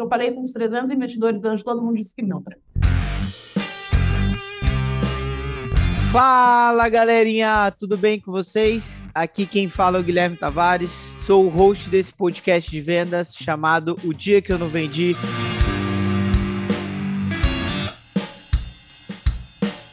eu falei com uns 300 investidores antes, todo mundo disse que não. Fala galerinha, tudo bem com vocês? Aqui quem fala é o Guilherme Tavares, sou o host desse podcast de vendas chamado O Dia Que Eu Não Vendi.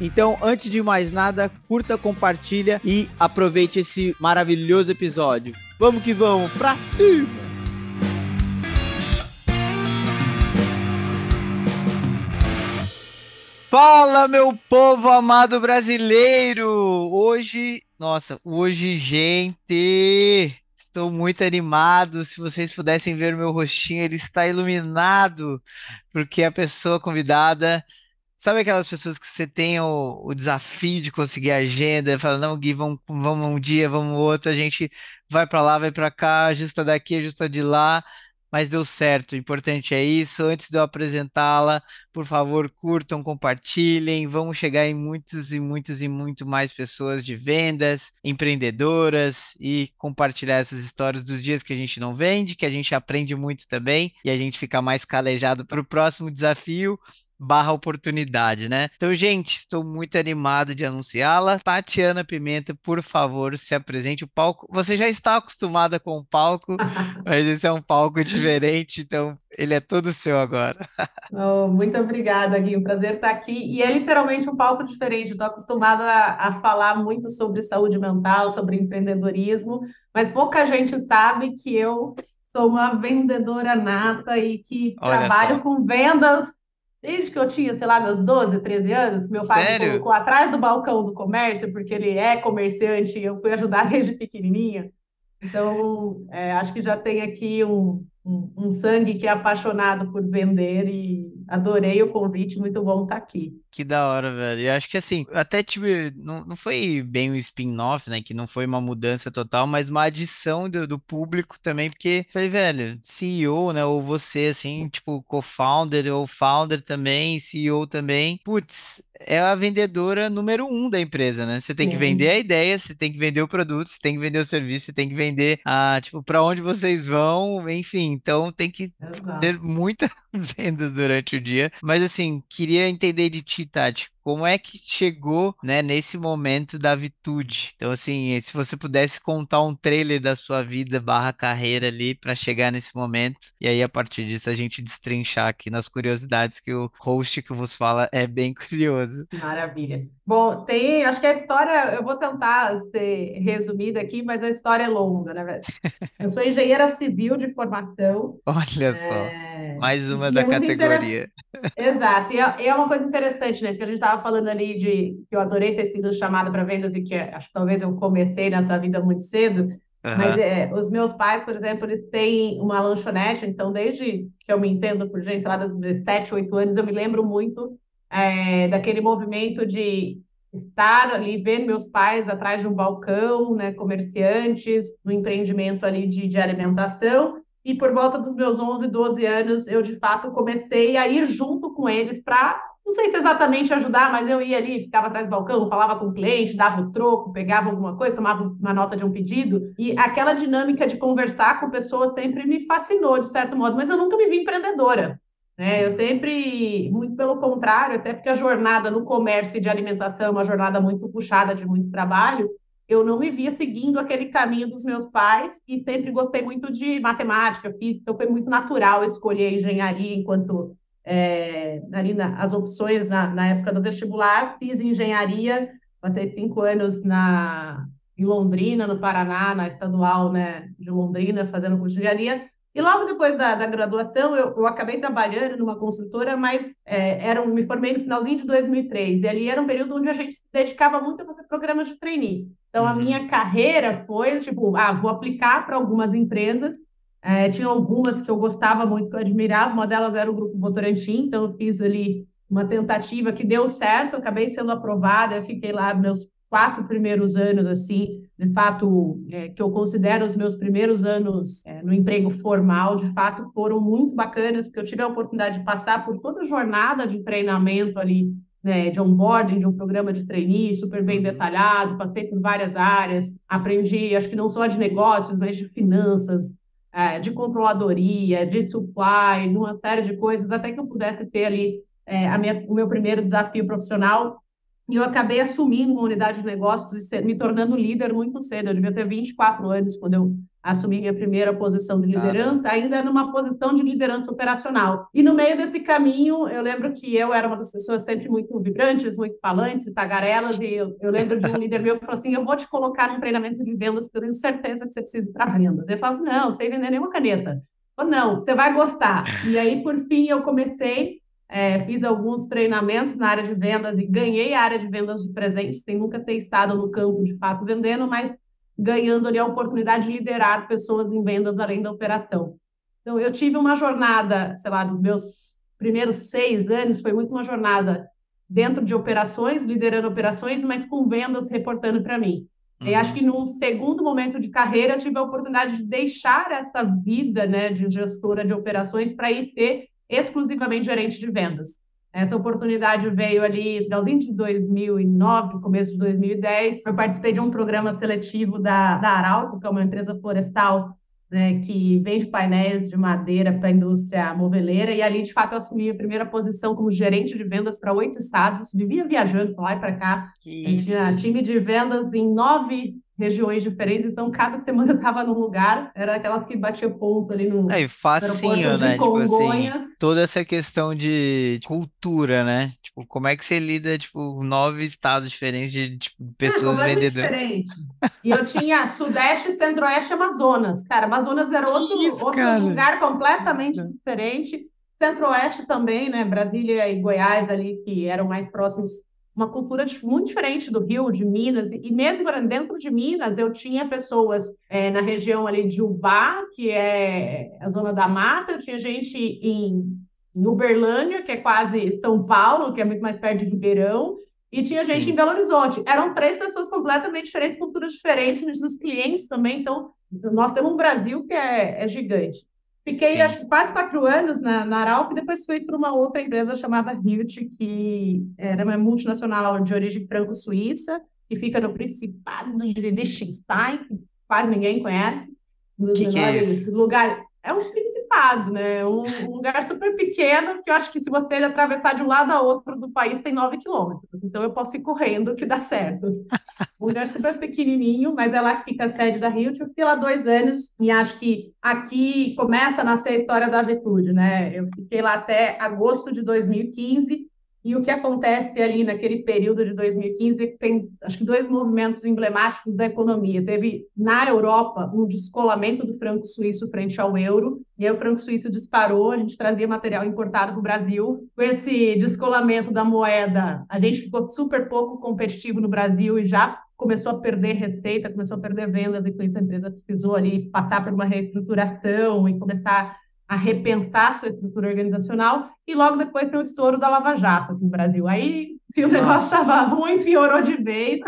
Então, antes de mais nada, curta, compartilha e aproveite esse maravilhoso episódio. Vamos que vamos, pra cima! Fala, meu povo amado brasileiro! Hoje, nossa, hoje, gente, estou muito animado. Se vocês pudessem ver o meu rostinho, ele está iluminado, porque a pessoa convidada Sabe aquelas pessoas que você tem o, o desafio de conseguir agenda, fala, não, Gui, vamos, vamos um dia, vamos outro, a gente vai para lá, vai para cá, ajusta daqui, ajusta de lá, mas deu certo. O importante é isso. Antes de eu apresentá-la, por favor, curtam, compartilhem. Vamos chegar em muitos e muitos e muito mais pessoas de vendas, empreendedoras e compartilhar essas histórias dos dias que a gente não vende, que a gente aprende muito também e a gente fica mais calejado para o próximo desafio barra oportunidade, né? Então, gente, estou muito animado de anunciá-la. Tatiana Pimenta, por favor, se apresente. O palco, você já está acostumada com o palco, mas esse é um palco diferente, então ele é todo seu agora. Oh, muito obrigada, Gui. Um prazer estar aqui. E é literalmente um palco diferente. Estou acostumada a, a falar muito sobre saúde mental, sobre empreendedorismo, mas pouca gente sabe que eu sou uma vendedora nata e que Olha trabalho só. com vendas Desde que eu tinha, sei lá, meus 12, 13 anos, meu pai Sério? me colocou atrás do balcão do comércio, porque ele é comerciante e eu fui ajudar desde pequenininha. Então, é, acho que já tem aqui um, um, um sangue que é apaixonado por vender e adorei o convite, muito bom estar aqui. Que da hora, velho. Eu acho que assim, até tive. Não, não foi bem um spin-off, né? Que não foi uma mudança total, mas uma adição do, do público também, porque falei, velho, CEO, né? Ou você, assim, tipo, co-founder ou founder também, CEO também. Putz, é a vendedora número um da empresa, né? Você tem que vender a ideia, você tem que vender o produto, você tem que vender o serviço, você tem que vender a, tipo, para onde vocês vão, enfim. Então tem que ter muitas vendas durante o dia. Mas assim, queria entender de ti, Tati, como é que chegou, né, nesse momento da Vitude? Então, assim, se você pudesse contar um trailer da sua vida barra carreira ali para chegar nesse momento, e aí a partir disso a gente destrinchar aqui nas curiosidades que o host que vos fala é bem curioso. Maravilha. Bom, tem, acho que a história, eu vou tentar ser resumida aqui, mas a história é longa, né? Eu sou engenheira civil de formação. Olha só. É... Mais uma da é categoria. Exato. E é, é, uma coisa interessante, né? Porque a gente estava falando ali de que eu adorei ter sido chamada para vendas e que acho que talvez eu comecei nessa vida muito cedo. Uhum. Mas é, os meus pais, por exemplo, eles têm uma lanchonete, então desde que eu me entendo por gente lá dos 7, 8 anos, eu me lembro muito é, daquele movimento de estar ali, ver meus pais atrás de um balcão, né, comerciantes, no empreendimento ali de, de alimentação, e por volta dos meus 11, 12 anos, eu de fato comecei a ir junto com eles para, não sei se exatamente ajudar, mas eu ia ali, ficava atrás do balcão, falava com o cliente, dava o troco, pegava alguma coisa, tomava uma nota de um pedido. E aquela dinâmica de conversar com pessoas sempre me fascinou, de certo modo, mas eu nunca me vi empreendedora. Né? Eu sempre, muito pelo contrário, até porque a jornada no comércio de alimentação é uma jornada muito puxada de muito trabalho, eu não me via seguindo aquele caminho dos meus pais e sempre gostei muito de matemática, física, então foi muito natural escolher engenharia enquanto é, ali na, as opções na, na, época do vestibular, fiz engenharia, passei cinco anos na, em Londrina, no Paraná, na estadual né, de Londrina, fazendo curso de engenharia, e logo depois da, da graduação, eu, eu, acabei trabalhando numa consultora, mas é, era um, me formei no finalzinho de 2003. E ali era um período onde a gente se dedicava muito a fazer programas de trainee. Então, uhum. a minha carreira foi, tipo, ah, vou aplicar para algumas empresas. É, tinha algumas que eu gostava muito, que eu admirava. Uma delas era o Grupo Votorantim, então eu fiz ali uma tentativa que deu certo, acabei sendo aprovada, eu fiquei lá meus quatro primeiros anos, assim, de fato, é, que eu considero os meus primeiros anos é, no emprego formal, de fato, foram muito bacanas, porque eu tive a oportunidade de passar por toda a jornada de treinamento ali, né, de onboarding, de um programa de trainee super bem detalhado, passei por várias áreas, aprendi, acho que não só de negócios, mas de finanças, é, de controladoria, de supply, de uma série de coisas, até que eu pudesse ter ali é, minha, o meu primeiro desafio profissional, e eu acabei assumindo uma unidade de negócios e ser, me tornando líder muito cedo. Eu devia ter 24 anos quando eu assumi minha primeira posição de liderança, ah, ainda numa posição de liderança operacional. E no meio desse caminho, eu lembro que eu era uma das pessoas sempre muito vibrantes, muito falantes tagarelas, e eu, eu lembro de um líder meu que falou assim, eu vou te colocar num treinamento de vendas, porque eu tenho certeza que você precisa para vendas. Eu falo não, não sei vender nenhuma caneta. Ou não, você vai gostar. E aí, por fim, eu comecei é, fiz alguns treinamentos na área de vendas e ganhei a área de vendas de presentes, sem nunca ter estado no campo de fato vendendo, mas ganhando ali a oportunidade de liderar pessoas em vendas além da operação. Então, eu tive uma jornada, sei lá, dos meus primeiros seis anos, foi muito uma jornada dentro de operações, liderando operações, mas com vendas reportando para mim. Uhum. E acho que no segundo momento de carreira, eu tive a oportunidade de deixar essa vida né, de gestora de operações para ir ter exclusivamente gerente de vendas. Essa oportunidade veio ali finalzinho de 2009, começo de 2010. Eu participei de um programa seletivo da, da Arauco, que é uma empresa florestal né, que vende painéis de madeira para a indústria moveleira, e ali, de fato, eu assumi a primeira posição como gerente de vendas para oito estados, vivia viajando para lá e para cá. Tinha time de vendas em nove regiões diferentes, então cada semana eu estava num lugar, era aquelas que batia ponto ali no É, facinho, né? Tipo assim, toda essa questão de cultura, né? Tipo, como é que você lida, tipo, nove estados diferentes de tipo, é, pessoas é, vendedoras? diferente. E eu tinha Sudeste, Centro-Oeste Amazonas. Cara, Amazonas era outro, isso, outro lugar completamente diferente. Centro-Oeste também, né? Brasília e Goiás ali, que eram mais próximos uma cultura muito diferente do Rio, de Minas, e mesmo dentro de Minas, eu tinha pessoas é, na região ali de Ubá, que é a zona da mata, eu tinha gente em, em Uberlândia, que é quase São Paulo, que é muito mais perto de Ribeirão, e tinha Sim. gente em Belo Horizonte. Eram três pessoas completamente diferentes, culturas diferentes, nos clientes também, então nós temos um Brasil que é, é gigante. Fiquei, acho que quase quatro anos na, na Arauco e depois fui para uma outra empresa chamada Hilt, que era uma multinacional de origem franco-suíça, que fica no Principado de Liechtenstein, que quase ninguém conhece. Que que é esse? lugar. É um principado, né? Um, um, lugar super pequeno que eu acho que se você atravessar de um lado a outro do país tem nove quilômetros. Então eu posso ir correndo que dá certo. Um lugar super pequenininho, mas é que fica a sede da Rio. Eu fiquei lá dois anos e acho que aqui começa a nascer a história da Avetude, né? Eu fiquei lá até agosto de 2015 e o que acontece ali naquele período de 2015 é tem, acho que, dois movimentos emblemáticos da economia. Teve, na Europa, um descolamento do franco suíço frente ao euro, e aí o franco suíço disparou, a gente trazia material importado para o Brasil. Com esse descolamento da moeda, a gente ficou super pouco competitivo no Brasil e já começou a perder receita, começou a perder vendas, com isso a empresa precisou ali passar por uma reestruturação e começar a repensar sua estrutura organizacional e logo depois tem o estouro da Lava Jato aqui no Brasil. Aí, se o negócio estava ruim, piorou de vez.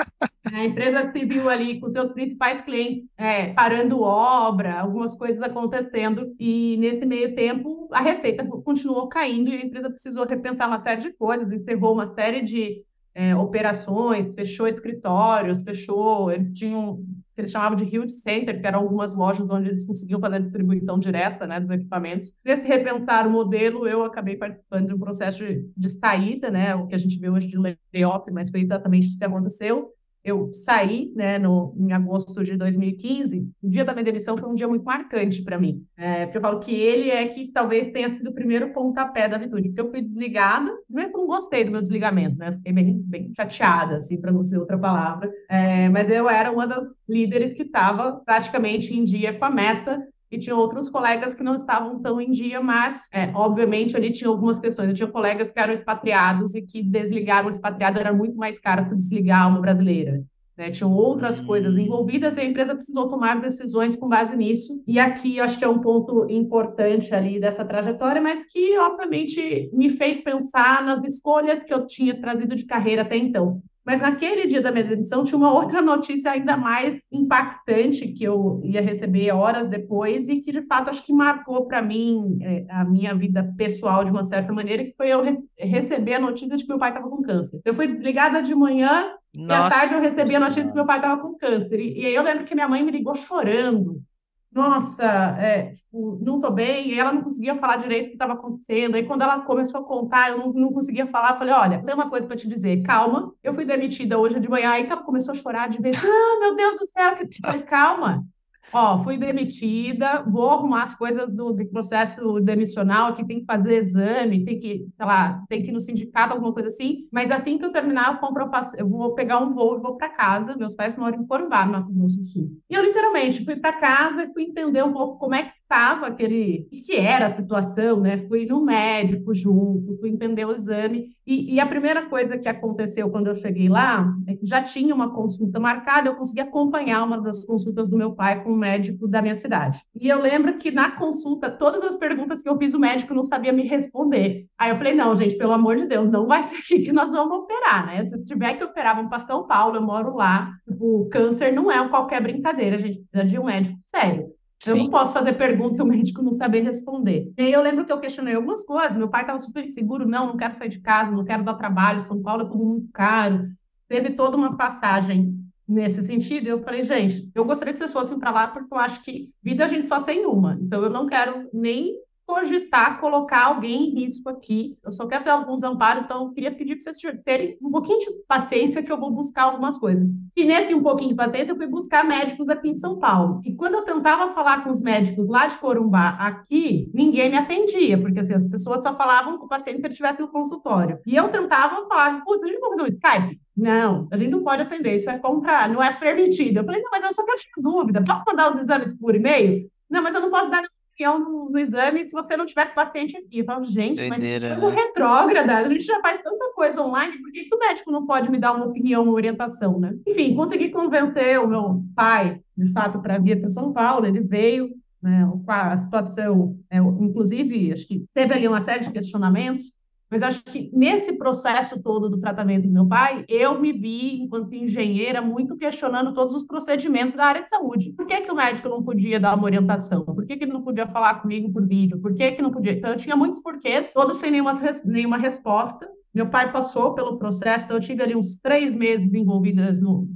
A empresa se viu ali com seus principais clientes é, parando obra, algumas coisas acontecendo, e nesse meio tempo a receita continuou caindo e a empresa precisou repensar uma série de coisas, encerrou uma série de é, operações, fechou escritórios, fechou. Eles tinham que eles chamavam de Hilt Center, que eram algumas lojas onde eles conseguiam fazer a distribuição direta né, dos equipamentos. Nesse repensar o modelo, eu acabei participando de um processo de, de saída, né, o que a gente vê hoje de layoff, mas foi exatamente isso que aconteceu eu saí, né, no, em agosto de 2015, o dia da minha demissão foi um dia muito marcante para mim, é, porque eu falo que ele é que talvez tenha sido o primeiro pontapé da virtude, porque eu fui desligada, é que eu não gostei do meu desligamento, né, fiquei bem, bem chateada, assim, para não dizer outra palavra, é, mas eu era uma das líderes que estava praticamente em dia com a meta e tinha outros colegas que não estavam tão em dia, mas, é, obviamente, ali tinha algumas questões. Eu tinha colegas que eram expatriados e que desligar um expatriado era muito mais caro que desligar uma brasileira. Né? Tinham outras coisas hum. envolvidas e a empresa precisou tomar decisões com base nisso. E aqui eu acho que é um ponto importante ali dessa trajetória, mas que obviamente me fez pensar nas escolhas que eu tinha trazido de carreira até então. Mas naquele dia da minha demissão tinha uma outra notícia ainda mais impactante que eu ia receber horas depois e que de fato acho que marcou para mim é, a minha vida pessoal de uma certa maneira, que foi eu receber a notícia de que meu pai estava com câncer. Eu fui ligada de manhã Nossa. e à tarde eu recebi a notícia de que meu pai estava com câncer. E, e aí eu lembro que minha mãe me ligou chorando nossa, é, tipo, não estou bem, e ela não conseguia falar direito o que estava acontecendo. Aí, quando ela começou a contar, eu não, não conseguia falar. Falei: Olha, tem uma coisa para te dizer, calma. Eu fui demitida hoje de manhã, aí ela começou a chorar de vez. Ah, meu Deus do céu, que depois, calma. Ó, fui demitida, vou arrumar as coisas do, do processo demissional, que tem que fazer exame, tem que, sei lá, tem que ir no sindicato, alguma coisa assim. Mas assim que eu terminar, eu, compro, eu vou pegar um voo e vou para casa. Meus pais moram em Corumbá, no Mato Grosso do Sul. E eu literalmente fui para casa fui entender um pouco como é que estava aquele, se era a situação, né? Fui no médico junto, fui entender o exame. E, e, a primeira coisa que aconteceu quando eu cheguei lá é que já tinha uma consulta marcada, eu consegui acompanhar uma das consultas do meu pai com o médico da minha cidade. E eu lembro que na consulta, todas as perguntas que eu fiz, o médico não sabia me responder. Aí eu falei: não, gente, pelo amor de Deus, não vai ser aqui que nós vamos operar, né? Se tiver que operar, vamos para São Paulo, eu moro lá. O câncer não é qualquer brincadeira, a gente precisa de um médico sério. Eu não posso fazer pergunta e o médico não saber responder. E aí eu lembro que eu questionei algumas coisas. Meu pai estava super inseguro. Não, não quero sair de casa, não quero dar trabalho. São Paulo é tudo muito caro. Teve toda uma passagem nesse sentido. Eu falei, gente, eu gostaria que vocês fossem para lá porque eu acho que vida a gente só tem uma. Então eu não quero nem cogitar colocar alguém em risco aqui. Eu só quero ter alguns amparos, então eu queria pedir para vocês terem um pouquinho de paciência que eu vou buscar algumas coisas. E nesse um pouquinho de paciência, eu fui buscar médicos aqui em São Paulo. E quando eu tentava falar com os médicos lá de Corumbá, aqui, ninguém me atendia, porque assim, as pessoas só falavam com o paciente que ele estivesse no consultório. E eu tentava falar, putz, a gente pode fazer um Skype? Não, a gente não pode atender, isso é contra, não é permitido. Eu falei, não, mas eu só quero tirar dúvida. Posso mandar os exames por e-mail? Não, mas eu não posso dar campeão no, no, exame se você não tiver com o paciente aqui. Eu falo, gente, Doideira, mas coisa né? retrógrada, a gente já faz tanta coisa online, por que, que o médico não pode me dar uma opinião, uma orientação, né? Enfim, consegui convencer o meu pai, de fato, para vir para São Paulo, ele veio, né, a situação, é, inclusive, acho que teve ali uma série de questionamentos, mas acho que nesse processo todo do tratamento do meu pai, eu me vi, enquanto engenheira, muito questionando todos os procedimentos da área de saúde. Por que, que o médico não podia dar uma orientação? Por que, que ele não podia falar comigo por vídeo? Por que, que não podia? Então, eu tinha muitos porquês, todos sem nenhuma, nenhuma resposta. Meu pai passou pelo processo, então eu tive ali uns três meses envolvidas no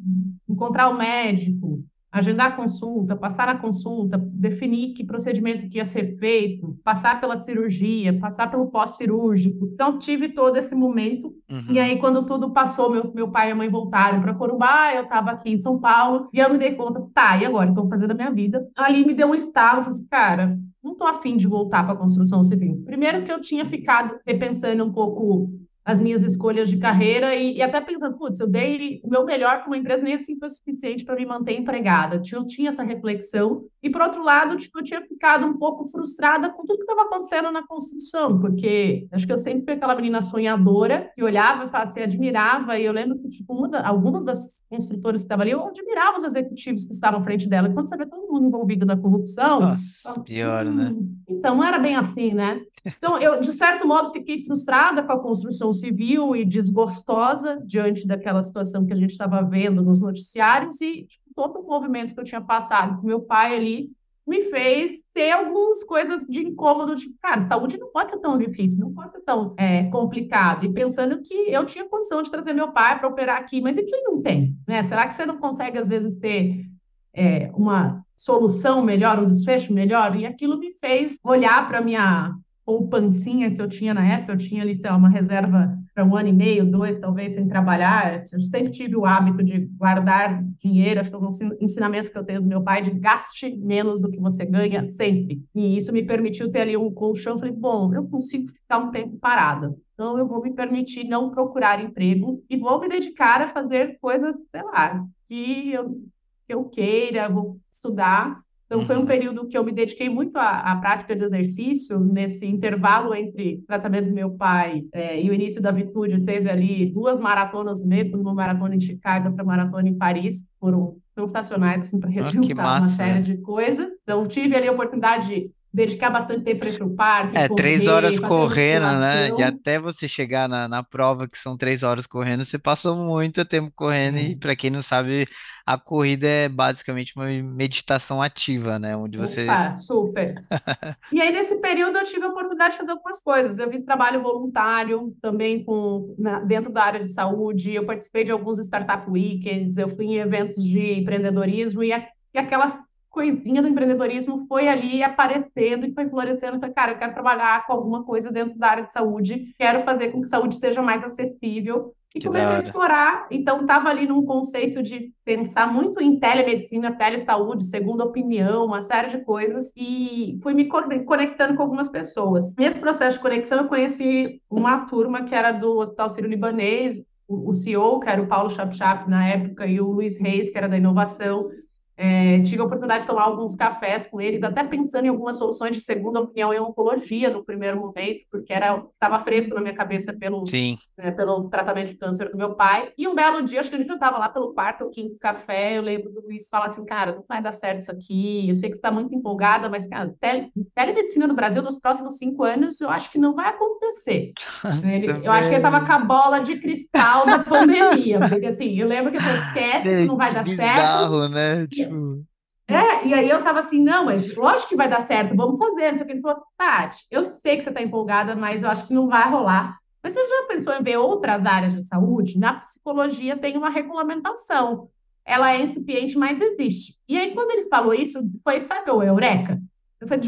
encontrar o médico, agendar a consulta, passar a consulta, definir que procedimento que ia ser feito, passar pela cirurgia, passar pelo pós-cirúrgico. Então, tive todo esse momento. Uhum. E aí, quando tudo passou, meu, meu pai e a mãe voltaram para Corumbá, eu estava aqui em São Paulo, e eu me dei conta, tá, e agora? Estou fazendo a minha vida. Ali me deu um estalo, falei assim, cara, não estou afim de voltar para a construção civil. Primeiro que eu tinha ficado repensando um pouco as minhas escolhas de carreira e, e até pensando, putz, eu dei o meu melhor para uma empresa, nem assim foi o suficiente para me manter empregada. Eu tinha essa reflexão. E, por outro lado, tipo, eu tinha ficado um pouco frustrada com tudo que estava acontecendo na construção, porque acho que eu sempre fui aquela menina sonhadora que olhava e assim, admirava. E eu lembro que, tipo, da, algumas das construtoras que estavam ali, eu admirava os executivos que estavam à frente dela. Quando você vê todo mundo envolvido na corrupção. Nossa, então, pior, né? Então, não era bem assim, né? Então, eu, de certo modo, fiquei frustrada com a construção civil e desgostosa diante daquela situação que a gente estava vendo nos noticiários e tipo, todo o movimento que eu tinha passado com meu pai ali me fez ter algumas coisas de incômodo, tipo, cara, saúde não pode ser tão difícil, não pode ser tão é, complicado. E pensando que eu tinha condição de trazer meu pai para operar aqui, mas e quem não tem? Né? Será que você não consegue, às vezes, ter é, uma solução melhor, um desfecho melhor? E aquilo me fez olhar para minha poupancinha que eu tinha na época, eu tinha ali, sei lá, uma reserva para um ano e meio, dois, talvez, sem trabalhar. Eu sempre tive o hábito de guardar dinheiro, acho que é um ensinamento que eu tenho do meu pai, de gaste menos do que você ganha, sempre. E isso me permitiu ter ali um colchão. Eu falei, bom, eu consigo ficar um tempo parada. Então, eu vou me permitir não procurar emprego e vou me dedicar a fazer coisas, sei lá, que eu, que eu queira, vou estudar Então, uhum. foi um uhum. período que eu me dediquei muito à, à, prática de exercício, nesse intervalo entre o tratamento do meu pai é, e o início da Vitude, teve ali duas maratonas meio, uma maratona em Chicago, outra maratona em Paris, foram sensacionais, assim, para resultar ah, uma série de coisas. Então, tive ali a oportunidade de dedicar bastante tempo para ir para o parque. É, correr, três horas correndo, né? E até você chegar na, na prova, que são três horas correndo, você passou muito tempo correndo. E para quem não sabe, a corrida é basicamente uma meditação ativa, né? Onde você. Opa, super. e aí, nesse período, eu tive a oportunidade de fazer algumas coisas. Eu fiz trabalho voluntário também com, na, dentro da área de saúde, eu participei de alguns startup weekends, eu fui em eventos de empreendedorismo e, a, e aquelas coisinha do empreendedorismo foi ali aparecendo e foi florescendo. Foi, cara, eu quero trabalhar com alguma coisa dentro da área de saúde, quero fazer com que a saúde seja mais acessível. E que comecei a explorar. Então, estava ali num conceito de pensar muito em telemedicina, telesaúde, segunda opinião, uma série de coisas. E fui me conectando com algumas pessoas. Nesse processo de conexão, eu conheci uma turma que era do Hospital Sírio-Libanês, o CEO, que era o Paulo Chapchap na época, e o Luiz Reis, que era da inovação. É, tive a oportunidade de tomar alguns cafés com eles, até pensando em algumas soluções de segunda opinião em oncologia no primeiro momento, porque era estava fresco na minha cabeça pelo, né, pelo tratamento de câncer do meu pai. E um belo dia, acho que a gente estava lá pelo quarto ou quinto café, eu lembro do Luiz falar assim, cara, não vai dar certo isso aqui, eu sei que você está muito empolgada, mas, cara, tele, telemedicina no Brasil nos próximos cinco anos, eu acho que não vai acontecer. Nossa, ele, eu acho que ele estava com a bola de cristal da pandemia, porque assim, eu lembro que eu esquece, não vai dar bizarro, certo. né? Tipo... É, e aí eu tava assim, não, mas lógico que vai dar certo, vamos fazer. Não sei o que. Ele falou, Tati, eu sei que você tá empolgada, mas eu acho que não vai rolar. Mas você já pensou em ver outras áreas de saúde? Na psicologia tem uma regulamentação. Ela é incipiente, mas existe. E aí, quando ele falou isso, foi, sabe, o Eureka? Foi,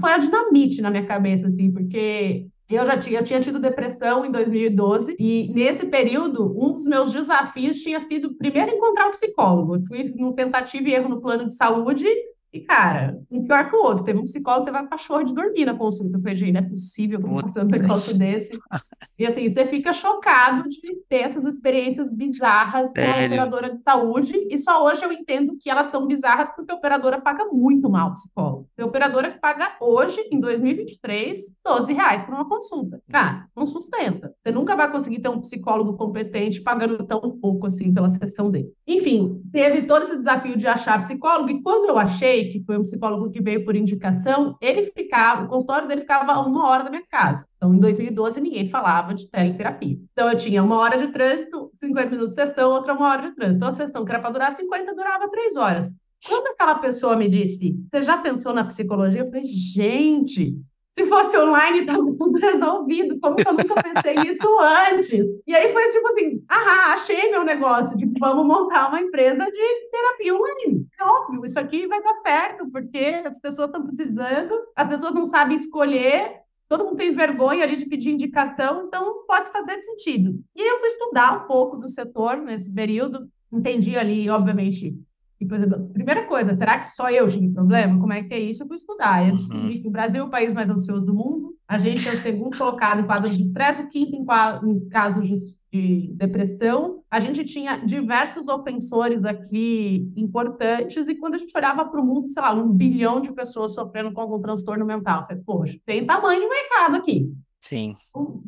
foi a dinamite na minha cabeça, assim, porque eu já tinha, eu tinha tido depressão em 2012 e nesse período um dos meus desafios tinha sido primeiro encontrar um psicólogo. Eu fui no tentativa e erro no plano de saúde e, cara, um pior que o outro. Teve um psicólogo que teve um cachorro de dormir na consulta. Eu falei, não é possível que eu passando um negócio desse. E assim, você fica chocado de ter essas experiências bizarras com a operadora de saúde. E só hoje eu entendo que elas são bizarras porque a operadora paga muito mal o psicólogo. Tem operadora que paga hoje, em 2023, 12 reais por uma consulta. Cara, não sustenta. Você nunca vai conseguir ter um psicólogo competente pagando tão pouco assim pela sessão dele. Enfim, teve todo esse desafio de achar psicólogo. E quando eu achei, que foi um psicólogo que veio por indicação, ele ficava, o consultório dele ficava uma hora da minha casa. Então, em 2012, ninguém falava de teleterapia. Então, eu tinha uma hora de trânsito, 50 minutos de sessão, outra uma hora de trânsito. Outra sessão que era para durar 50, durava três horas. Quando aquela pessoa me disse, você já pensou na psicologia? Eu falei, gente, se fosse online, estava tudo resolvido. Como que eu nunca pensei nisso antes? E aí foi tipo assim: ah, achei meu negócio de vamos montar uma empresa de terapia online. É óbvio, isso aqui vai dar certo, porque as pessoas estão precisando, as pessoas não sabem escolher, todo mundo tem vergonha ali de pedir indicação, então pode fazer sentido. E eu fui estudar um pouco do setor nesse período, entendi ali, obviamente, e, por exemplo, primeira coisa, será que só eu tive problema? Como é que é isso? Eu fui estudar. Eu descobri uhum. que o Brasil é o país mais ansioso do mundo. A gente é o segundo colocado em quadro de estresse, o quinto em, em casos de, de, depressão. A gente tinha diversos ofensores aqui importantes, e quando a gente olhava para o mundo, sei lá, um bilhão de pessoas sofrendo com algum transtorno mental. Eu falei, poxa, tem tamanho de mercado aqui. Sim.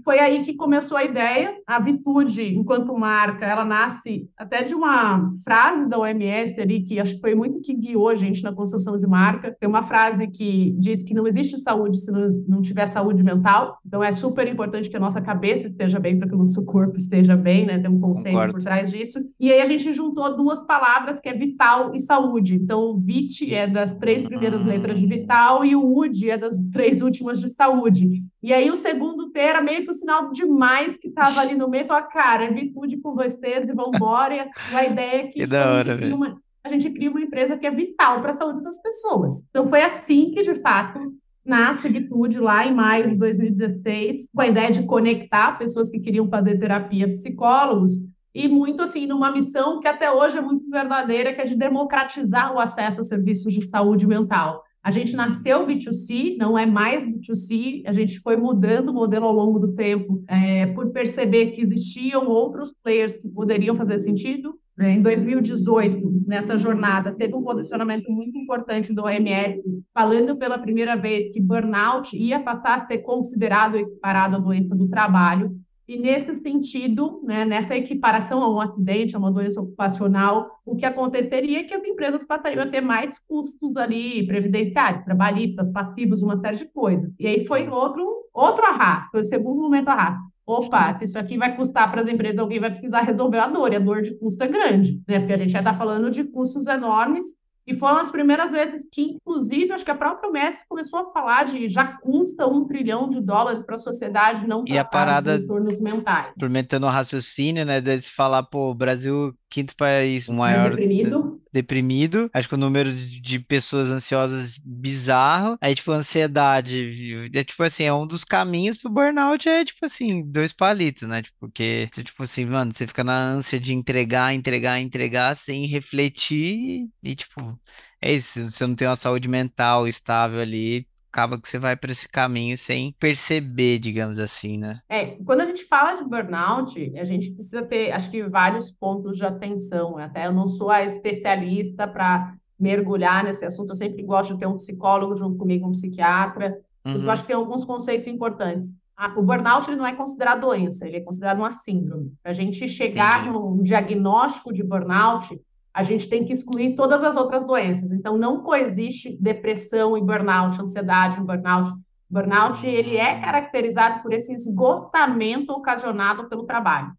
Foi aí que começou a ideia. A Vitude, enquanto marca, ela nasce até de uma frase da OMS ali, que acho que foi muito que guiou a gente na construção de marca. Tem uma frase que diz que não existe saúde se não, não tiver saúde mental. Então é super importante que a nossa cabeça esteja bem para que o nosso corpo esteja bem, né? Tem um conceito Concordo. por trás disso. E aí a gente juntou duas palavras que é vital e saúde. Então, VIT é das três primeiras letras de vital e o UD é das três últimas de saúde. E aí o segundo T era meio que o sinal demais que estava ali no meio, a cara, é virtude com vocês e vambora. E assim, a ideia é que, que da hora, a, gente uma, a gente cria uma empresa que é vital para a saúde das pessoas. Então foi assim que, de fato, nasce Vitude lá em maio de 2016, com a ideia de conectar pessoas que queriam fazer terapia, psicólogos, e muito assim, numa missão que até hoje é muito verdadeira, que é de democratizar o acesso a serviços de saúde mental. A gente nasceu B2C, não é mais B2C, a gente foi mudando o modelo ao longo do tempo, é, por perceber que existiam outros players que poderiam fazer sentido. né, em 2018, nessa jornada, teve um posicionamento muito importante do OMS, falando pela primeira vez que burnout ia passar a ser considerado equiparado à doença do trabalho. E nesse sentido, né, nessa equiparação a um acidente, a uma doença ocupacional, o que aconteceria é que as empresas passariam a ter mais custos ali, previdenciários, trabalhistas, passivos, uma série de coisas. E aí foi outro, outro arrasto, foi o segundo momento arrasto opa, se isso aqui vai custar para as empresas, alguém vai precisar resolver a dor, e a dor de custo é grande, né? Porque a gente já está falando de custos enormes, e foram as primeiras vezes que, inclusive, acho que a própria Messi começou a falar de já custa um trilhão de dólares para a sociedade não e a parada transtornos mentais. Implementando o raciocínio, né, de se falar, pô, o Brasil quinto país maior deprimido. deprimido. Acho que o número de, pessoas ansiosas bizarro. Aí, tipo, ansiedade, é tipo assim, é um dos caminhos pro burnout é, tipo assim, dois palitos, né? Tipo, porque, você, tipo assim, mano, você fica na ânsia de entregar, entregar, entregar, sem refletir e, tipo, é isso, você não tem uma saúde mental estável ali, acaba que você vai para esse caminho sem perceber, digamos assim, né? É, quando a gente fala de burnout, a gente precisa ter, acho que, vários pontos de atenção. Até eu não sou a especialista para mergulhar nesse assunto, eu sempre gosto de ter um psicólogo junto comigo, um psiquiatra, uhum. porque eu acho que tem alguns conceitos importantes. O burnout ele não é considerado doença, ele é considerado uma síndrome. Para a gente chegar Entendi. num diagnóstico de burnout, a gente tem que excluir todas as outras doenças. Então, não coexiste depressão e burnout, ansiedade e burnout. Burnout, ele é caracterizado por esse esgotamento ocasionado pelo trabalho.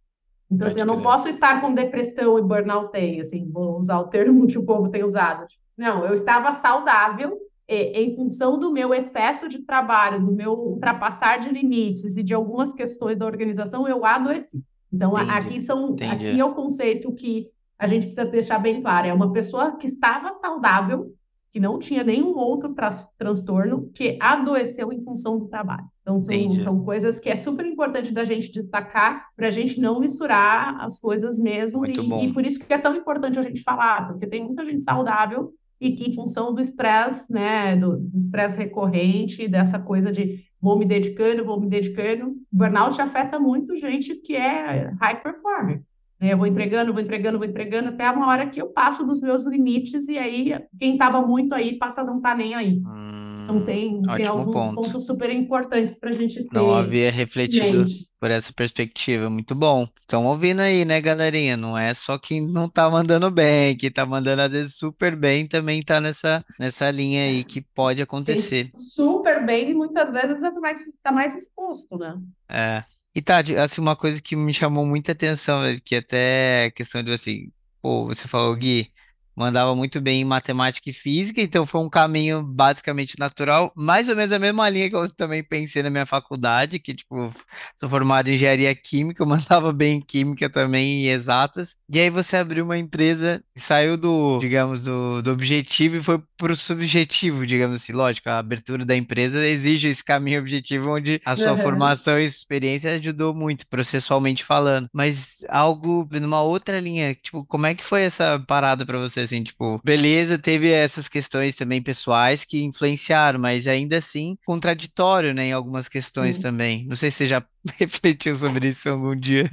Então, assim, eu não posso estar com depressão e burnout, assim, vou usar o termo que o povo tem usado. Não, eu estava saudável e, em função do meu excesso de trabalho, do meu ultrapassar de limites e de algumas questões da organização, eu adoeci. Então, Entendi. aqui são, Entendi. aqui é o conceito que a gente precisa deixar bem claro, é uma pessoa que estava saudável, que não tinha nenhum outro tra transtorno, que adoeceu em função do trabalho. Então, são, são coisas que é super importante da gente destacar para a gente não misturar as coisas mesmo. E, e, por isso que é tão importante a gente falar, porque tem muita gente saudável e que, em função do estresse, né, do estresse recorrente, dessa coisa de vou me dedicando, vou me dedicando, burnout afeta muito gente que é high performer. Né? Eu vou empregando, vou empregando, vou empregando, até uma hora que eu passo dos meus limites, e aí quem estava muito aí passa a não estar tá nem aí. Hum, então tem, tem alguns ponto. pontos super importantes para a gente ter. Não havia refletido por essa perspectiva, muito bom. Estão ouvindo aí, né, galerinha? Não é só quem não tá mandando bem, que tá mandando às vezes super bem, também tá nessa, nessa linha aí que pode acontecer. Super bem e muitas vezes é mais, tá mais exposto, né? É. E tá, assim, uma coisa que me chamou muita atenção, que até questão de assim, pô, você falou, Gui, mandava muito bem em matemática e física, então foi um caminho basicamente natural, mais ou menos a mesma linha que eu também pensei na minha faculdade, que tipo, sou formado em engenharia química, eu mandava bem em química também e exatas. E aí você abriu uma empresa, saiu do, digamos, do, do objetivo e foi pro subjetivo, digamos assim. Lógico, a abertura da empresa exige esse caminho objetivo onde a sua uhum. formação e experiência ajudou muito, processualmente falando. Mas algo numa outra linha, tipo, como é que foi essa parada para você? Assim, tipo, beleza, teve essas questões também pessoais que influenciaram, mas ainda assim contraditório, né, em algumas questões Sim. também. Não sei se você já refletiu sobre isso algum dia.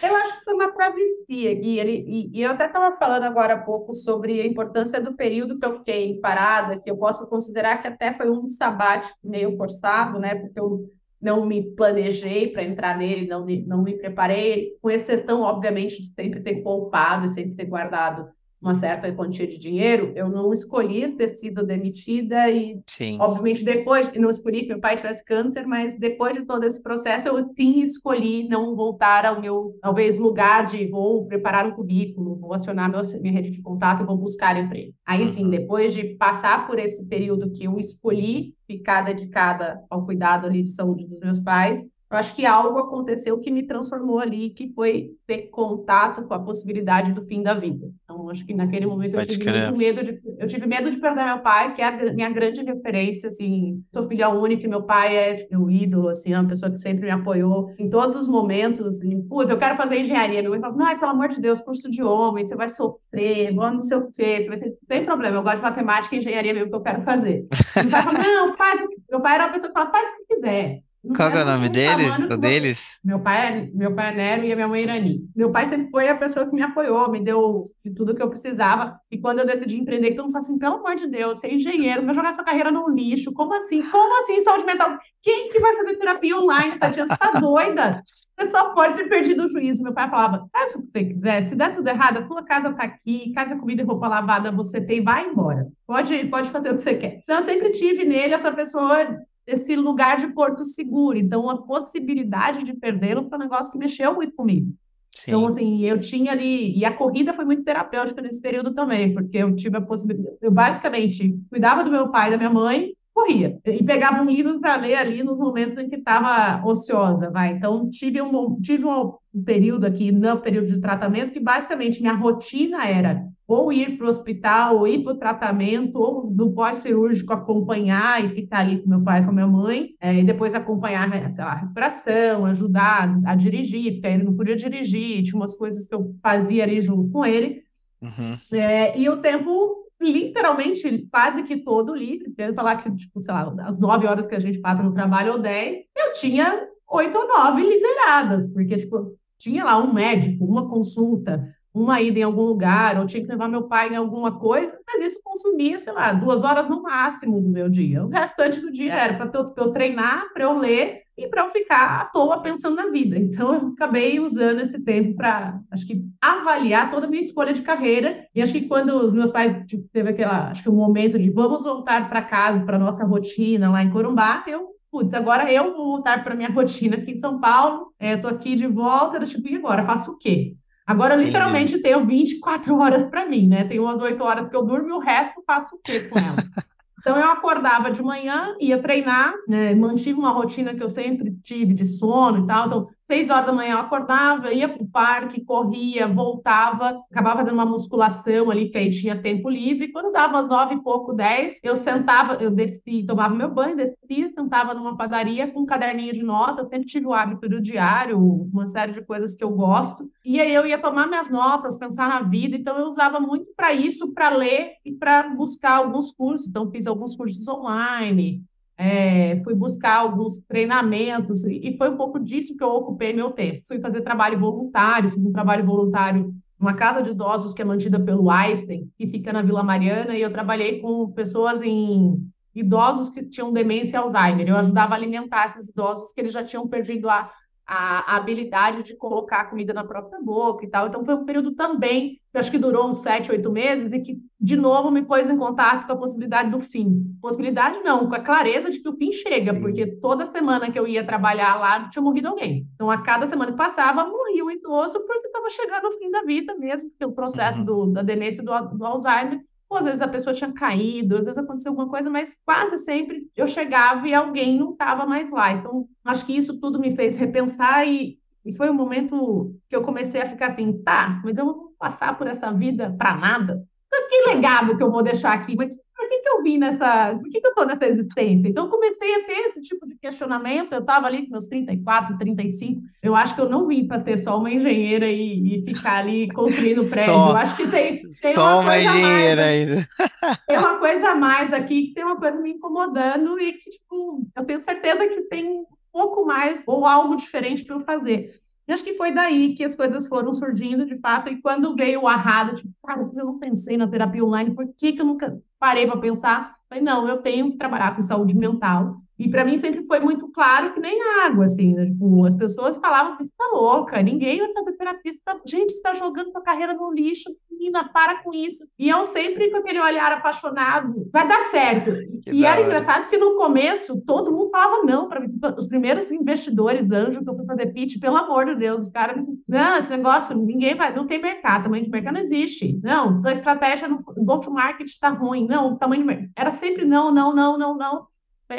Eu acho que foi uma travessia, Gui, e, e eu até estava falando agora há pouco sobre a importância do período que eu fiquei parada, que eu posso considerar que até foi um sabático meio forçado, né, porque eu não me planejei para entrar nele, não, não me preparei, com exceção, obviamente, de sempre ter poupado e sempre ter guardado uma certa quantia de dinheiro, eu não escolhi ter sido demitida e, sim. obviamente, depois, não escolhi que meu pai tivesse câncer, mas depois de todo esse processo, eu sim escolhi não voltar ao meu, talvez, lugar de vou preparar um currículo, vou acionar meu, minha rede de contato e vou buscar emprego. Aí, sim, uhum. depois de passar por esse período que eu escolhi ficar dedicada ao cuidado ali de saúde dos meus pais, eu acho que algo aconteceu que me transformou ali, que foi ter contato com a possibilidade do fim da vida. Então, acho que naquele momento eu tive muito medo de, eu tive medo de perder meu pai, que é a minha grande referência, assim, sou filha única, meu pai é meu ídolo, assim, é uma pessoa que sempre me apoiou em todos os momentos, assim, putz, eu quero fazer engenharia, meu pai fala, ai, pelo amor de Deus, curso de homem, você vai sofrer, não sei o quê, você vai ser, sem problema, eu gosto de matemática e engenharia mesmo que eu quero fazer. Meu pai fala, não, faz, meu pai era uma pessoa que fala, faz o que quiser, Qual é o nome deles? O deles? Meu pai, é, meu pai é Nero e a minha mãe é Irani. Meu pai sempre foi a pessoa que me apoiou, me deu de tudo que eu precisava. E quando eu decidi empreender, todo mundo falou assim: pelo amor de Deus, ser engenheiro, vai jogar sua carreira no lixo. Como assim? Como assim saúde mental? Quem que vai fazer terapia online, Tatiana? Tá doida? Você só pode ter perdido o juízo. Meu pai falava: faz o que você quiser. Se der tudo errado, a tua casa tá aqui, casa, comida e roupa lavada você tem, vai embora. Pode, pode fazer o que você quer. Então, eu sempre tive nele essa pessoa esse lugar de porto seguro. Então, a possibilidade de perdê-lo foi um negócio que mexeu muito comigo. Sim. Então, assim, eu tinha ali. E a corrida foi muito terapêutica nesse período também, porque eu tive a possibilidade. Eu basicamente cuidava do meu pai e da minha mãe, corria. E pegava um livro para ler ali nos momentos em que estava ociosa, vai. Então, tive um, tive um período aqui, no período de tratamento, que basicamente minha rotina era ou ir para o hospital, ou ir para o tratamento, ou do pós-cirúrgico acompanhar e ficar ali com meu pai e com a minha mãe, é, e depois acompanhar né, sei lá, a recuperação, ajudar a dirigir, porque ele não podia dirigir, tinha umas coisas que eu fazia ali junto com ele. Uhum. É, e o tempo literalmente quase que todo livre, quero falar que, tipo, sei lá, as nove horas que a gente passa no trabalho ou dez, eu tinha oito ou nove liberadas, porque, tipo, tinha lá um médico, uma consulta, uma ida em algum lugar, ou tinha que levar meu pai em alguma coisa, mas isso consumia, sei lá, duas horas no máximo do meu dia. O restante do dia era para eu, eu treinar, para eu ler e para eu ficar à toa pensando na vida. Então, eu acabei usando esse tempo para, acho que, avaliar toda a minha escolha de carreira. E acho que quando os meus pais tipo, teve aquela, acho que um momento de vamos voltar para casa, para nossa rotina lá em Corumbá, eu putz, agora eu vou voltar para minha rotina aqui em São Paulo, é, aqui de volta, eu, tipo, e agora? Faço o quê? Agora, literalmente, tenho 24 horas para mim, né? Tenho umas 8 horas que eu durmo e o resto faço o quê com ela? Então, eu acordava de manhã, ia treinar, né? mantive uma rotina que eu sempre tive de sono e tal. Então, Seis horas da manhã eu acordava, ia para o parque, corria, voltava, acabava dando uma musculação ali, que aí tinha tempo livre. Quando dava umas nove e pouco, dez, eu sentava, eu desci, tomava meu banho, descia, sentava numa padaria com um caderninho de nota, sempre tive o hábito do diário, uma série de coisas que eu gosto. E aí eu ia tomar minhas notas, pensar na vida, então eu usava muito para isso, para ler e para buscar alguns cursos. Então, fiz alguns cursos online, é, fui buscar alguns treinamentos e foi um pouco disso que eu ocupei meu tempo. Fui fazer trabalho voluntário, fiz um trabalho voluntário numa casa de idosos que é mantida pelo Einstein, que fica na Vila Mariana, e eu trabalhei com pessoas em idosos que tinham demência e Alzheimer. Eu ajudava a alimentar esses idosos que eles já tinham perdido a a, a, habilidade de colocar a comida na própria boca e tal. Então, foi um período também, que acho que durou uns sete, oito meses, e que, de novo, me pôs em contato com a possibilidade do fim. Possibilidade não, com a clareza de que o fim chega, porque toda semana que eu ia trabalhar lá, tinha morrido alguém. Então, a cada semana que passava, morria um idoso, porque estava chegando o fim da vida mesmo, pelo processo uhum. do, da demência do, do Alzheimer Pô, às vezes a pessoa tinha caído, às vezes aconteceu alguma coisa, mas quase sempre eu chegava e alguém não estava mais lá. Então, acho que isso tudo me fez repensar e, e foi um momento que eu comecei a ficar assim, tá, mas eu vou passar por essa vida para nada. Que legado que eu vou deixar aqui? Mas que, que eu vim nessa. Por que, que eu estou nessa existência? Então, eu comecei a ter esse tipo de questionamento. Eu estava ali com meus 34, 35. Eu acho que eu não vim para ser só uma engenheira e, e ficar ali construindo prédio. Só, eu acho que tem, tem só uma, uma engenheira mais, ainda. Tem uma coisa a mais aqui que tem uma coisa me incomodando e que, tipo, eu tenho certeza que tem um pouco mais ou algo diferente para eu fazer. E acho que foi daí que as coisas foram surgindo de fato. E quando veio o arrado, tipo, cara, eu não pensei na terapia online, por que, que eu nunca parei para pensar? Falei, não, eu tenho que trabalhar com saúde mental. E para mim sempre foi muito claro que nem água, assim, né? tipo, as pessoas falavam que você tá louca, ninguém vai fazer terapia, tá... gente, você está jogando sua carreira no lixo, menina, para com isso. E eu sempre com aquele olhar apaixonado, vai dar certo. Que e era hora. engraçado que no começo todo mundo falava não para os primeiros investidores anjo que eu fui fazer pitch, pelo amor de Deus, os caras, não, esse negócio, ninguém vai, não tem mercado, tamanho de mercado não existe. Não, sua estratégia no go to market está ruim. Não, tamanho de mercado. Era sempre não, não, não, não, não.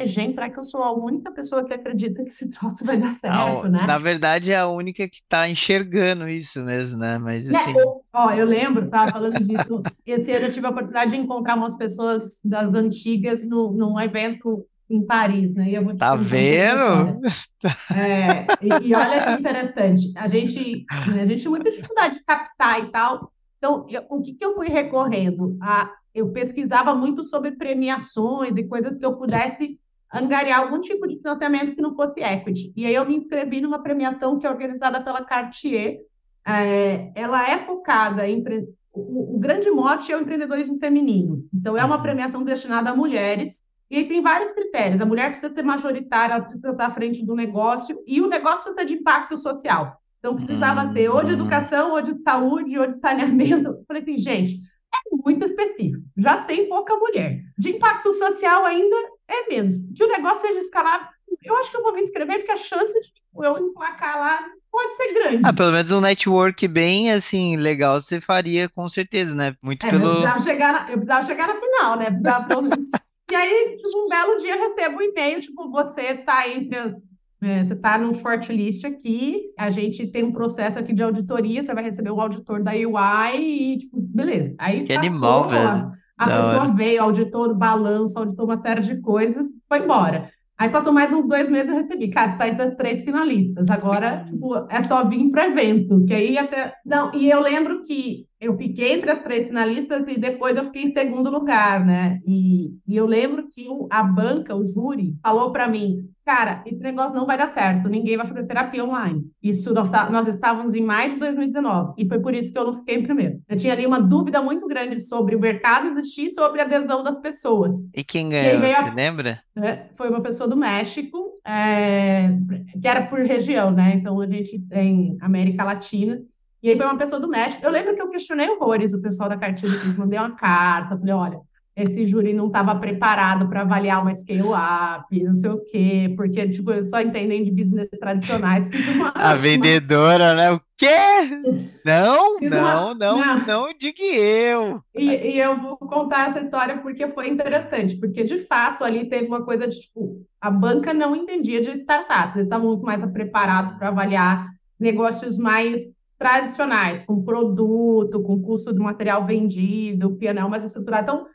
Gente, será que eu sou a única pessoa que acredita que esse troço vai dar certo, né? Na verdade, é a única que está enxergando isso mesmo, né? Mas né, assim. eu, ó, eu lembro, tá falando disso. Esse ano eu tive a oportunidade de encontrar umas pessoas das antigas no, num evento em Paris, né? E tá vendo? É, e, e, olha que interessante. A gente, a gente tinha muita dificuldade de captar e tal. Então, eu, o que, que eu fui recorrendo? A, eu pesquisava muito sobre premiações e coisas que eu pudesse angariar algum tipo de financiamento que não fosse equity. E aí eu me inscrevi numa premiação que é organizada pela Cartier. É, ela é focada em o, o, grande mote é o empreendedorismo feminino. Então é uma uhum. premiação destinada a mulheres e aí tem vários critérios. A mulher precisa ser majoritária, ela precisa estar à frente do negócio e o negócio precisa de impacto social. Então precisava ter ou de uhum. educação, ou de saúde, ou de saneamento. Eu falei assim, gente, é muito específico. Já tem pouca mulher. De impacto social ainda é menos. De o um negócio seja escalar, eu acho que eu vou me inscrever, porque a chance de tipo, eu emplacar lá pode ser grande. Ah, pelo menos um network bem, assim, legal você faria com certeza, né? Muito é, pelo... Eu precisava, chegar na, eu precisava chegar na final, né? E aí, tipo, um belo dia eu recebo um e-mail, tipo, você tá entre as é, você está num shortlist aqui, a gente tem um processo aqui de auditoria, você vai receber o auditor da UI e, tipo, beleza. Aí que passou, animal, velho. A da pessoa hora. veio, auditou o balanço, auditou uma série de coisas, foi embora. Aí passou mais uns dois meses eu recebi, cara, tá as três finalistas. Agora, tipo, é só vir para evento, que aí até. Não, e eu lembro que eu fiquei entre as três finalistas e depois eu fiquei em segundo lugar, né? E, e eu lembro que o, a banca, o júri, falou para mim: cara, esse negócio não vai dar certo, ninguém vai fazer terapia online. Isso nós, nós estávamos em maio de 2019 e foi por isso que eu não fiquei em primeiro. Eu tinha ali uma dúvida muito grande sobre o mercado existir e sobre a adesão das pessoas. E quem ganhou, e você a, lembra? É, foi uma pessoa do México, é, que era por região, né? Então a gente tem América Latina. E aí foi uma pessoa do México. Eu lembro que eu questionei horrores o pessoal da cartilha, assim, mandei uma carta, falei, olha, esse júri não estava preparado para avaliar uma scale-up, não sei o quê, porque, tipo, eles só entendem de business tradicionais. Uma, a vendedora, uma... né? O quê? Não, não, não, não, não diga eu. E, e, eu vou contar essa história porque foi interessante, porque, de fato, ali teve uma coisa de, tipo, a banca não entendia de startups, eles estavam muito mais preparados para avaliar negócios mais tradicionais, com produto, com custo do material vendido, PNL mais estruturado. Então,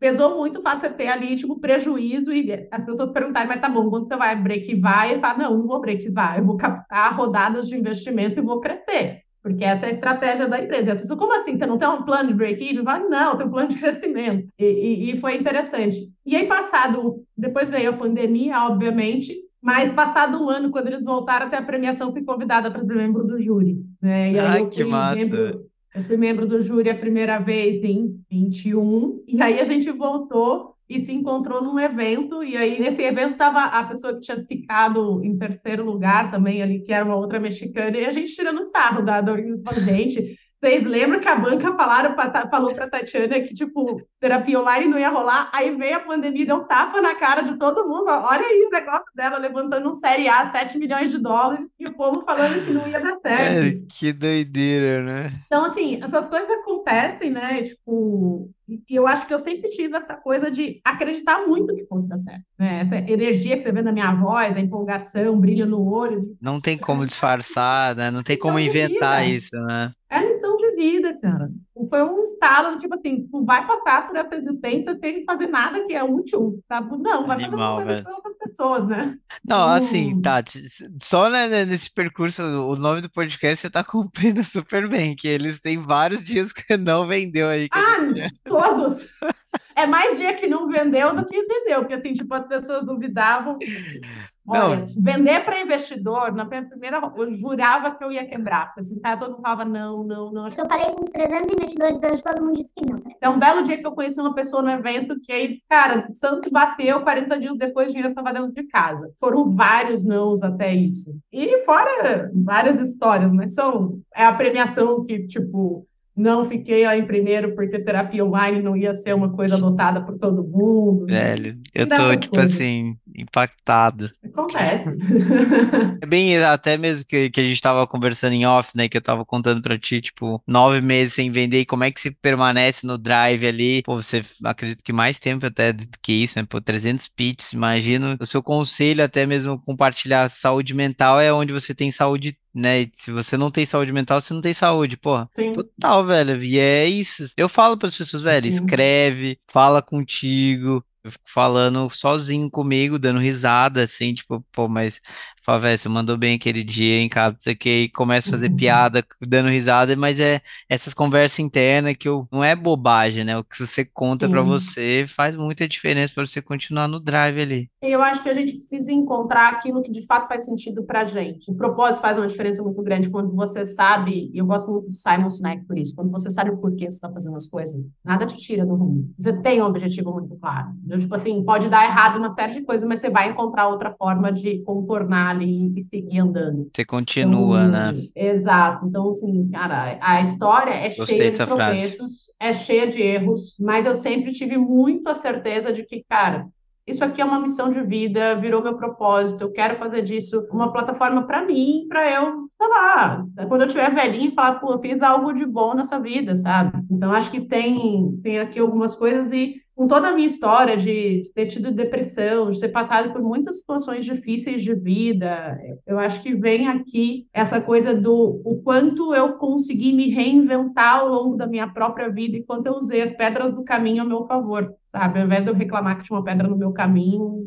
pesou muito para ter ali, tipo, prejuízo e as pessoas perguntarem, mas tá bom, quando você vai break? E fala, não, não vou break vai, eu vou captar rodadas de investimento e vou crescer. Porque essa é a estratégia da empresa. As pessoas, como assim? Você não tem um plano de break-even? Não, tem um plano de crescimento. E, e, e foi interessante. E aí, passado, depois veio a pandemia, obviamente, mas passado um ano, quando eles voltaram até a premiação, fui convidada para ser membro do júri. Né? E Ai, que massa! Membro, eu fui membro do júri a primeira vez em 21, e aí a gente voltou e se encontrou num evento, e aí nesse evento estava a pessoa que tinha ficado em terceiro lugar também ali, que era uma outra mexicana, e a gente tirando sarro da, organização, gente, vocês lembram que a banca falaram pra, falou para Tatiana que, tipo, terapia online não ia rolar? Aí veio a pandemia, deu um tapa na cara de todo mundo. Olha aí o negócio dela levantando um Série A, 7 milhões de dólares, e o povo falando que não ia dar certo. É, que doideira, né? Então, assim, essas coisas acontecem, né? Tipo, e eu acho que eu sempre tive essa coisa de acreditar muito que fosse dar certo. Né? Essa energia que você vê na minha voz, a empolgação, brilho no olho. Não tem como disfarçar, né? Não tem como inventar isso, né? É vida, cara. Foi um estado, tipo assim, tu vai passar por essa existência sem fazer nada que é útil, tá? Não, vai Animal, fazer coisa outras pessoas, né? Não, assim, tá. Só né, nesse percurso, o nome do podcast você tá cumprindo super bem, que eles têm vários dias que não vendeu aí. Ah, todos! É mais dia que não vendeu do que vendeu, porque assim, tipo, as pessoas duvidavam. Olha, não. vender para investidor, na primeira, eu jurava que eu ia quebrar. Assim, cara, todo mundo falava, não, não, não. Eu falei com uns 300 investidores antes, todo mundo disse que não. É um belo dia que eu conheci uma pessoa no evento que aí, cara, Santos bateu, 40 dias depois o dinheiro estava dentro de casa. Foram vários nãos até isso. E fora várias histórias, né? São, é a premiação que, tipo, não fiquei aí em primeiro porque terapia online não ia ser uma coisa adotada por todo mundo. Velho, eu tô, tipo coisas. assim, impactado. Acontece. É bem, até mesmo que, que a gente tava conversando em off, né, que eu tava contando pra ti, tipo, nove meses sem vender, e como é que se permanece no drive ali? Pô, você, acredito que mais tempo até do que isso, né, pô, 300 pitches, imagino. O seu conselho, até mesmo compartilhar saúde mental, é onde você tem saúde né? Se você não tem saúde mental, você não tem saúde, porra. Sim. Total, velho. E é isso. Eu falo para as pessoas, velho, Sim. escreve, fala contigo. Eu fico falando sozinho comigo, dando risada, assim, tipo, pô, mas Fala, velho, você mandou bem aquele dia, hein, cara, você que e começa a fazer piada, dando risada, mas é essas conversas internas que eu, não é bobagem, né? O que você conta para você faz muita diferença para você continuar no drive ali. Eu acho que a gente precisa encontrar aquilo que de fato faz sentido pra gente. O propósito faz uma diferença muito grande quando você sabe, e eu gosto muito do Simon Sinek por isso, quando você sabe o porquê você está fazendo as coisas, nada te tira do rumo. Você tem um objetivo muito claro. Então, tipo assim, pode dar errado uma série de coisas, mas você vai encontrar outra forma de contornar ali e seguir andando. Você continua, então, né? Exato. Então, assim, cara, a história é Gostei cheia de tropeços, é cheia de erros, mas eu sempre tive muito a certeza de que, cara, isso aqui é uma missão de vida, virou meu propósito, eu quero fazer disso uma plataforma para mim, para eu, sei lá, quando eu tiver velhinho, falar, pô, eu fiz algo de bom nessa vida, sabe? Então, acho que tem, tem aqui algumas coisas e com toda a minha história de ter tido depressão, de ter passado por muitas situações difíceis de vida, eu acho que vem aqui essa coisa do o quanto eu consegui me reinventar ao longo da minha própria vida e quanto eu usei as pedras do caminho a meu favor, sabe? Ao invés de eu reclamar que tinha uma pedra no meu caminho,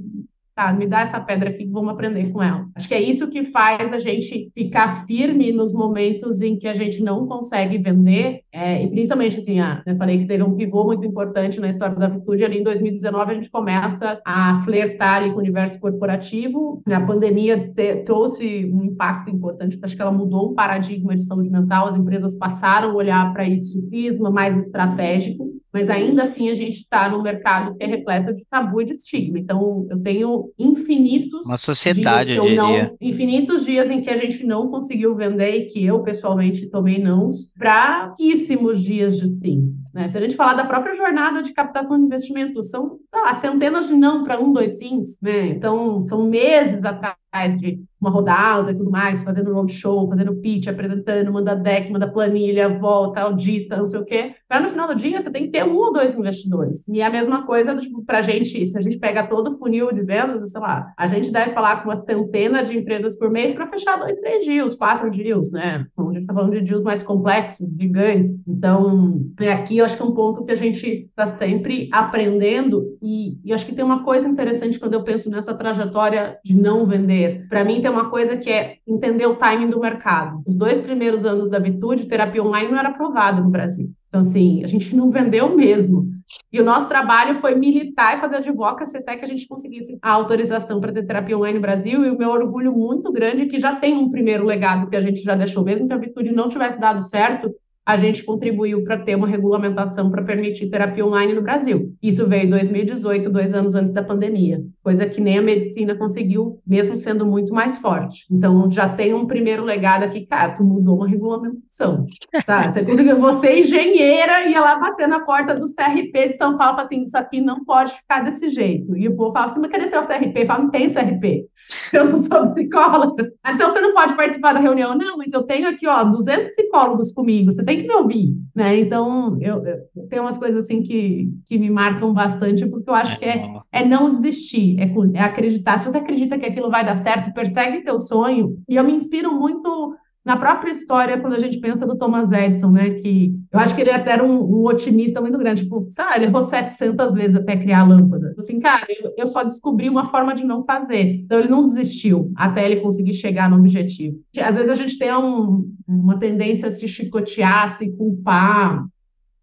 tá, me dá essa pedra aqui, vamos aprender com ela. Acho que é isso que faz a gente ficar firme nos momentos em que a gente não consegue vender, é, e principalmente assim, ah, eu falei que teve um pivô muito importante na história da Vitude, ali em 2019 a gente começa a flertar ali com o universo corporativo, a pandemia te, trouxe um impacto importante, acho que ela mudou o paradigma de saúde mental, as empresas passaram a olhar para isso, prisma mais estratégico, mas ainda assim a gente está num mercado que é repleto de tabu e de estigma. Então, eu tenho infinitos. Uma sociedade, eu, eu diria. Não, infinitos dias em que a gente não conseguiu vender e que eu, pessoalmente, tomei não, para pouquíssimos dias de sim. Né? Se a gente falar da própria jornada de captação de investimento, são lá, centenas de não para um, dois sims. Né? Então, são meses atrás de uma rodada e tudo mais, fazendo roadshow, fazendo pitch, apresentando, manda deck, manda planilha, volta, audita, não sei o quê. Para no final do dia você tem que ter um ou dois investidores. E é a mesma coisa, tipo, para a gente, se a gente pega todo o funil de vendas, sei lá, a gente deve falar com uma centena de empresas por mês para fechar dois, três deals, quatro deals, né? A gente está falando de deals mais complexos, gigantes. Então, é aqui eu acho que é um ponto que a gente está sempre aprendendo e, e acho que tem uma coisa interessante quando eu penso nessa trajetória de não vender. Para mim, tem uma coisa que é entender o timing do mercado. Os dois primeiros anos da Bitude, terapia online não era aprovada no Brasil. Então, assim, a gente não vendeu mesmo. E o nosso trabalho foi militar e fazer advocacy até que a gente conseguisse a autorização para ter terapia online no Brasil. E o meu orgulho muito grande é que já tem um primeiro legado que a gente já deixou, mesmo que a Bitude não tivesse dado certo, a gente contribuiu para ter uma regulamentação para permitir terapia online no Brasil. Isso veio em 2018, dois anos antes da pandemia, coisa que nem a medicina conseguiu, mesmo sendo muito mais forte. Então, já tem um primeiro legado aqui, cara, tu mudou uma regulamentação. Tá? Você conseguiu, você é engenheira, ia lá bater na porta do CRP de São Paulo, assim, isso aqui não pode ficar desse jeito. E o povo fala assim, mas cadê seu CRP? Fala, não tem CRP. eu não sou psicóloga. Então você não pode participar da reunião. Não, mas eu tenho aqui, ó, 200 psicólogos comigo, você tem que me ouvir, né? Então, eu, eu tenho umas coisas assim que, que me marcam bastante, porque eu acho que é, é não desistir, é, é acreditar. Se você acredita que aquilo vai dar certo, persegue teu sonho. E eu me inspiro muito na própria história, quando a gente pensa do Thomas Edison, né, que eu acho que ele até era um, um otimista muito grande, tipo, sabe, ele errou 700 vezes até criar a lâmpada. Tipo assim, cara, eu, eu, só descobri uma forma de não fazer. Então, ele não desistiu até ele conseguir chegar no objetivo. Às vezes a gente tem um, uma tendência a se chicotear, a se culpar,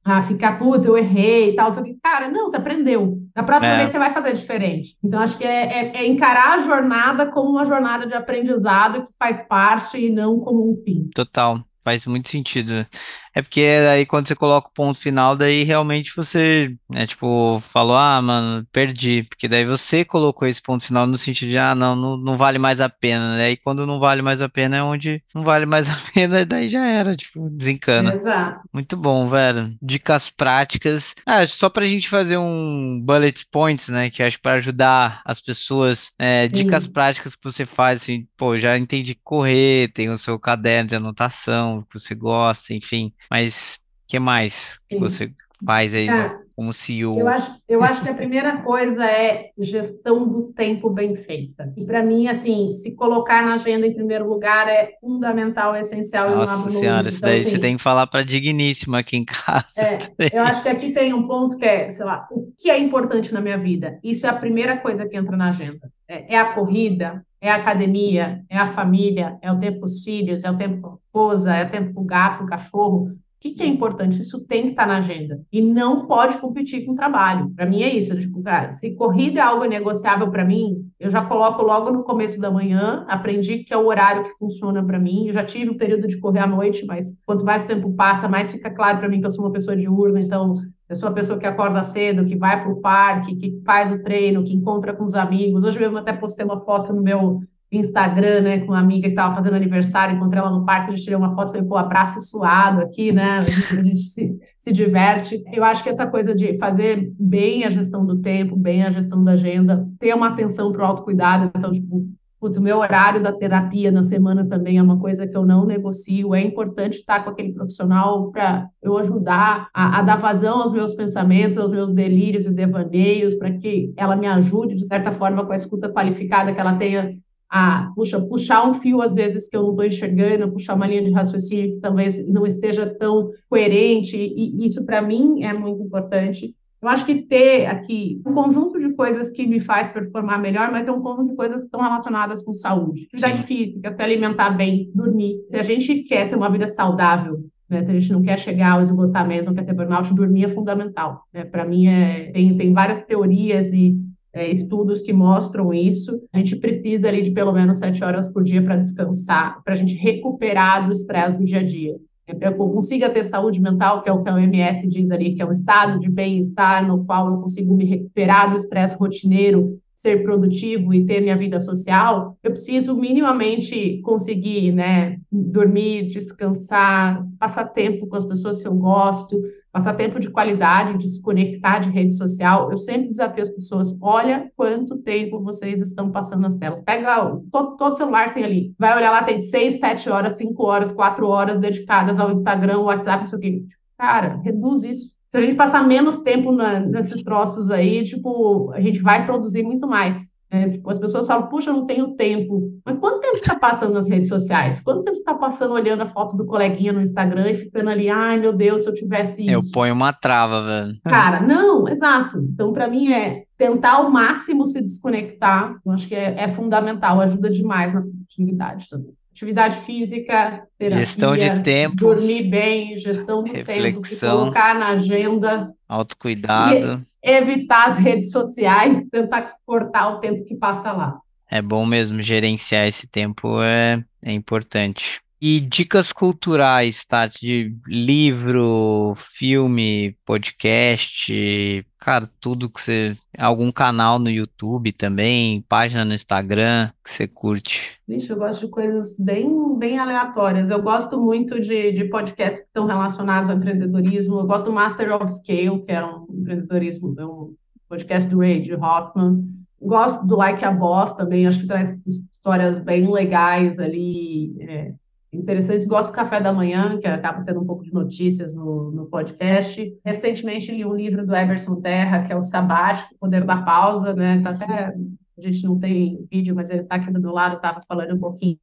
a ficar, putz, eu errei e tal. Só que, cara, não, você aprendeu. Da próxima é. vez você vai fazer diferente. Então, acho que é, é, é, encarar a jornada como uma jornada de aprendizado que faz parte e não como um fim. Total. Faz muito sentido. É porque aí quando você coloca o ponto final, daí realmente você, né, tipo, falou, ah, mano, perdi. Porque daí você colocou esse ponto final no sentido de, ah, não, não, não vale mais a pena, né? E quando não vale mais a pena é onde não vale mais a pena, daí já era, tipo, desencana. Exato. Muito bom, velho. Dicas práticas. Ah, só pra gente fazer um bullet points, né, que acho para ajudar as pessoas, é, dicas práticas que você faz, assim, pô, já entendi correr, tem o seu caderno de anotação, que você gosta, enfim. Mas o que mais você faz aí Cara, como CEO? Eu acho, eu acho que a primeira coisa é gestão do tempo bem feita. E para mim, assim, se colocar na agenda em primeiro lugar é fundamental, é essencial. Nossa senhora, isso então, daí assim, você tem que falar para digníssima aqui em casa. É, eu acho que aqui tem um ponto que é, sei lá, o que é importante na minha vida? Isso é a primeira coisa que entra na agenda. É, é a corrida, é a academia, é a família, é o tempo com os filhos, é o tempo com a esposa, é o tempo com o gato, com o cachorro que, que é importante? Isso tem que estar na agenda. E não pode competir com o trabalho. Para mim é isso. Tipo, cara, se corrida é algo negociável para mim, eu já coloco logo no começo da manhã, aprendi que é o horário que funciona para mim. Eu já tive o um período de correr à noite, mas quanto mais tempo passa, mais fica claro para mim que eu sou uma pessoa diurna, então eu sou uma pessoa que acorda cedo, que vai para o parque, que faz o treino, que encontra com os amigos. Hoje mesmo até postei uma foto no meu Instagram, né, com uma amiga que estava fazendo aniversário, encontrei ela no parque, a gente tirou uma foto, falei, pô, abraço suado aqui, né, a gente, a gente se, se diverte. Eu acho que essa coisa de fazer bem a gestão do tempo, bem a gestão da agenda, ter uma atenção para o autocuidado, então, tipo, putz, o meu horário da terapia na semana também é uma coisa que eu não negocio, é importante estar com aquele profissional para eu ajudar a, a dar vazão aos meus pensamentos, aos meus delírios e devaneios, para que ela me ajude, de certa forma, com a escuta qualificada que ela tenha a puxa, puxar um fio às vezes que eu não estou enxergando, puxar uma linha de raciocínio que talvez não esteja tão coerente, e isso para mim é muito importante. Eu acho que ter aqui um conjunto de coisas que me faz performar melhor, mas ter um conjunto de coisas que estão relacionadas com saúde. Atividade física, até alimentar bem, dormir. Se a gente quer ter uma vida saudável, né, se a gente não quer chegar ao esgotamento, não quer ter burnout, dormir é fundamental. Né? Para mim, é, tem, tem várias teorias e é, estudos que mostram isso. A gente precisa ali de pelo menos sete horas por dia para descansar, para a gente recuperar do estresse do dia a dia. Eu consiga ter saúde mental, que é o que a OMS diz ali, que é um estado de bem-estar no qual eu consigo me recuperar do estresse rotineiro, ser produtivo e ter minha vida social, eu preciso minimamente conseguir, né, dormir, descansar, passar tempo com as pessoas que eu gosto, passar tempo de qualidade, desconectar de rede social. Eu sempre desafio as pessoas: olha quanto tempo vocês estão passando nas telas. Pega todo, todo celular tem ali. Vai olhar lá, tem seis, sete horas, cinco horas, quatro horas dedicadas ao Instagram, WhatsApp, não sei o quê. Cara, reduz isso. Se a gente passar menos tempo na, nesses troços aí, tipo, a gente vai produzir muito mais. É, tipo, as pessoas falam, puxa, eu não tenho tempo. Mas quanto tempo você está passando nas redes sociais? Quanto tempo você está passando olhando a foto do coleguinha no Instagram e ficando ali, ai meu Deus, se eu tivesse isso. Eu ponho uma trava, velho. Cara, não, exato. Então, para mim, é tentar ao máximo se desconectar. Eu acho que é, é fundamental, ajuda demais na produtividade também atividade física, terapia, gestão de tempo, dormir bem, gestão do reflexão, tempo, se colocar na agenda, autocuidado, evitar as redes sociais, tentar cortar o tempo que passa lá. É bom mesmo gerenciar esse tempo, é, é importante. E dicas culturais, tá? De livro, filme, podcast, cara, tudo que você. Algum canal no YouTube também, página no Instagram que você curte. Vixe, eu gosto de coisas bem, bem aleatórias. Eu gosto muito de, de podcasts que estão relacionados ao empreendedorismo. Eu gosto do Master of Scale, que é um empreendedorismo, é um podcast do Ray de Hoffman. Gosto do Like a Boss também, acho que traz histórias bem legais ali. É interessantes. Gosto do café da manhã, que acaba tendo um pouco de notícias no, no podcast. Recentemente li um livro do Emerson Terra, que é o Sabático, Poder da Pausa, né? Tá até, a gente não tem vídeo, mas ele está aqui do meu lado, estava falando um pouquinho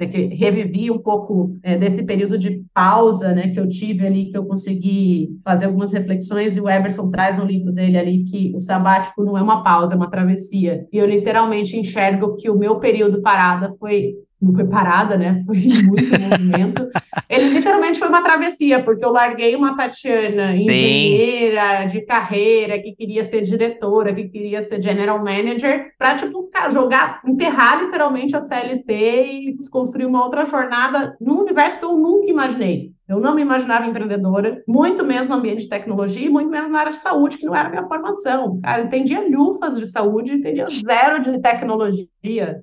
né, que revivi um pouco é, desse período de pausa, né, que eu tive ali, que eu consegui fazer algumas reflexões, e o Emerson traz no livro dele ali que o sabático não é uma pausa, é uma travessia. E eu literalmente enxergo que o meu período parada foi não foi parada, né? Foi muito movimento. Ele literalmente foi uma travessia, porque eu larguei uma Tatiana engenheira de carreira, que queria ser diretora, que queria ser general manager, para tipo jogar, enterrar literalmente a CLT e construir uma outra jornada num universo que eu nunca imaginei. Eu não me imaginava empreendedora, muito menos no ambiente de tecnologia e muito menos na área de saúde, que não era minha formação. Cara, entendia lufas de saúde, entendia zero de tecnologia.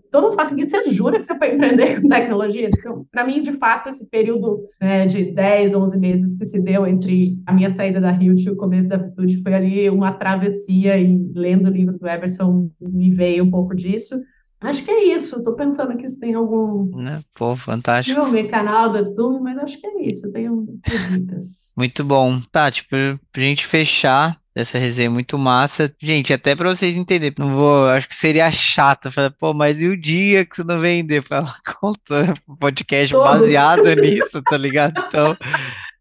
Então, não faz sentido. Você jura que você foi empreender com tecnologia? Então, para mim, de fato, esse período né, de 10, 11 meses que se deu entre a minha saída da Rio e o começo da Virtude foi ali uma travessia e lendo o livro do Everson me veio um pouco disso. Acho que é isso. Estou pensando aqui se tem algum Né? Pô, fantástico. filme, canal do YouTube, mas acho que é isso. Tenho dicas. Muito bom. Tá, tipo, pra gente fechar essa resenha muito massa. Gente, até pra vocês entenderem, não vou, acho que seria chato. Falar, pô, mas e o dia que você não vender? Fala, conta podcast Todos. baseado nisso, tá ligado? Então,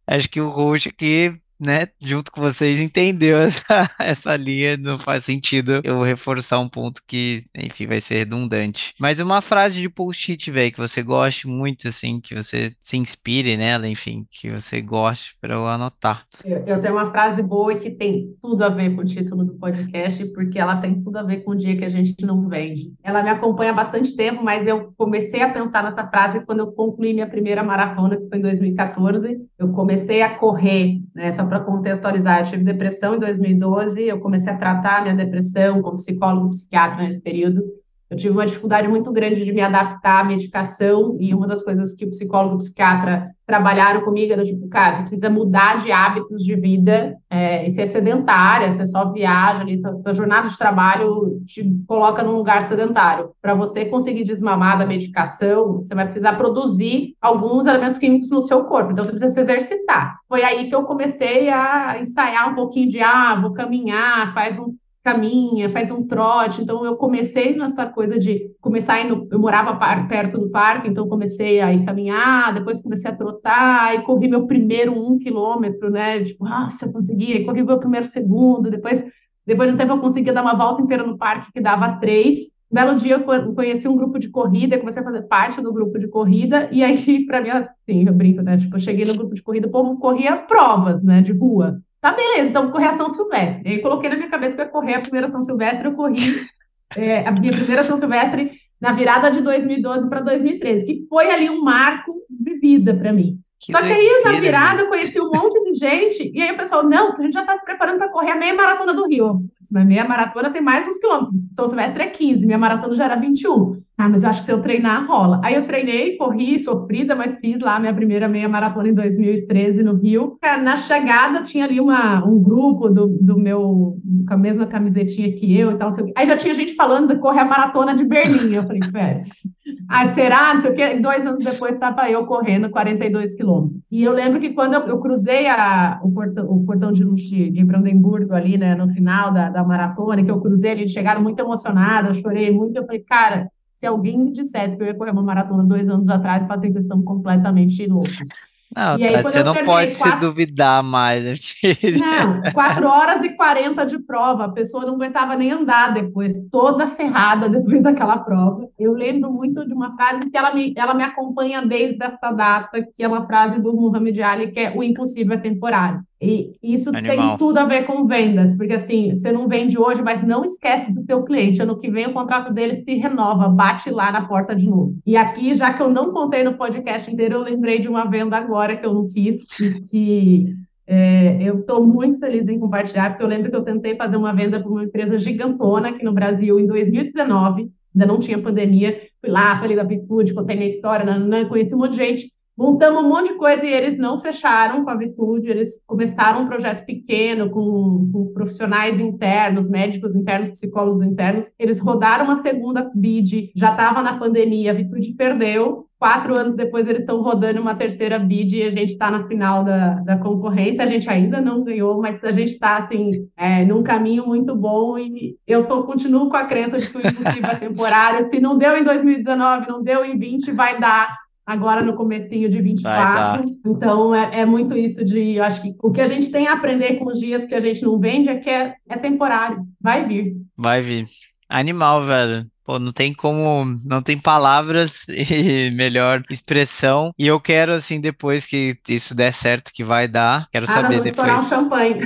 acho que o host aqui né, junto com vocês, entendeu essa, essa linha, não faz sentido eu reforçar um ponto que, enfim, vai ser redundante. Mas uma frase de post-it, velho, que você goste muito, assim, que você se inspire nela, enfim, que você goste para eu anotar. Eu, eu, tenho uma frase boa que tem tudo a ver com o título do podcast, porque ela tem tudo a ver com o dia que a gente não vende. Ela me acompanha há bastante tempo, mas eu comecei a pensar nessa frase quando eu concluí minha primeira maratona, que foi em 2014. Eu comecei a correr, né, só para contextualizar, eu tive depressão em 2012, eu comecei a tratar minha depressão com psicólogo, psiquiatra nesse período. Eu tive uma dificuldade muito grande de me adaptar à medicação, e uma das coisas que o psicólogo e o psiquiatra trabalharam comigo era tipo, cara, você precisa mudar de hábitos de vida, é, e ser sedentária, você só viaja ali, tua jornada de trabalho te coloca num lugar sedentário. Para você conseguir desmamar da medicação, você vai precisar produzir alguns elementos químicos no seu corpo, então você precisa se exercitar. Foi aí que eu comecei a ensaiar um pouquinho de, ah, vou caminhar, faz um caminha, faz um trote. Então, eu comecei nessa coisa de começar no, Eu morava perto do parque, então comecei a caminhar, depois comecei a trotar, e corri meu primeiro um quilômetro, né? Tipo, nossa, eu consegui. Aí corri meu primeiro segundo, depois, depois de um tempo eu conseguia dar uma volta inteira no parque, que dava três. Um belo dia eu conheci um grupo de corrida, comecei a fazer parte do grupo de corrida, e aí, para mim, assim, eu brinco, né? Tipo, eu cheguei no grupo de corrida, o povo corria provas, né, de rua. Tá, beleza, então vou correr a São Silvestre. Aí coloquei na minha cabeça que eu ia correr a primeira São Silvestre, eu corri é, a minha primeira São Silvestre na virada de 2012 para 2013, que foi ali um marco de vida para mim. Que Só que aí na virada eu conheci um monte de gente, e aí o pessoal, não, a gente já está se preparando para correr a meia maratona do Rio. Mas meia maratona tem mais uns quilômetros. São Silvestre é 15, minha maratona já era 21. Ah, mas eu acho que se eu treinar, rola. Aí eu treinei, corri, sofrida, mas fiz lá minha primeira meia maratona em 2013 no Rio. Na chegada tinha ali uma, um grupo do, do meu, com a mesma camisetinha que eu e tal. Aí já tinha gente falando de correr a maratona de Berlim. Eu falei, velho, ah, será? Não sei o quê. Dois anos depois estava eu correndo 42 quilômetros. E eu lembro que quando eu, eu cruzei a, o, portão, o portão de, de, de Brandemburgo ali, né, no final da, da maratona, que eu cruzei, eles chegaram muito emocionados, eu chorei muito. Eu falei, cara, se alguém me dissesse que eu ia correr uma maratona dois anos atrás, falei que estão completamente loucos. Não, aí, você não pode quatro... se duvidar mais. Não, 4 horas e 40 de prova, a pessoa não aguentava nem andar depois, toda ferrada depois daquela prova. Eu lembro muito de uma frase que ela me, ela me acompanha desde essa data, que é uma frase do Muhammad Ali, que é o impossível é temporário. E isso Animal. tem tudo a ver com vendas, porque assim, você não vende hoje, mas não esquece do teu cliente. Ano que vem o contrato dele se renova, bate lá na porta de novo. E aqui, já que eu não contei no podcast inteiro, eu lembrei de uma venda agora que eu não fiz, e que é, eu estou muito feliz em compartilhar, porque eu lembro que eu tentei fazer uma venda para uma empresa gigantona aqui no Brasil em 2019, ainda não tinha pandemia. Fui lá, falei da Bitfood, contei minha história, nananã, conheci um monte de gente. Montamos um monte de coisa e eles não fecharam com a Vitude, eles começaram um projeto pequeno com, com, profissionais internos, médicos internos, psicólogos internos. Eles rodaram uma segunda bid, já estava na pandemia, a Vitude perdeu. Quatro anos depois eles estão rodando uma terceira bid e a gente está na final da, da concorrência. A gente ainda não ganhou, mas a gente está assim, é, num caminho muito bom e eu tô, continuo com a crença de que o impossível é temporário. Se não deu em 2019, não deu em 20, vai dar agora no comecinho de 24. Então, é, é, muito isso de, eu acho que o que a gente tem a aprender com os dias que a gente não vende é que é, é temporário, vai vir. Vai vir. Animal, velho. Pô, não tem como, não tem palavras e melhor expressão. E eu quero, assim, depois que isso der certo, que vai dar, quero ah, saber depois. um champanhe.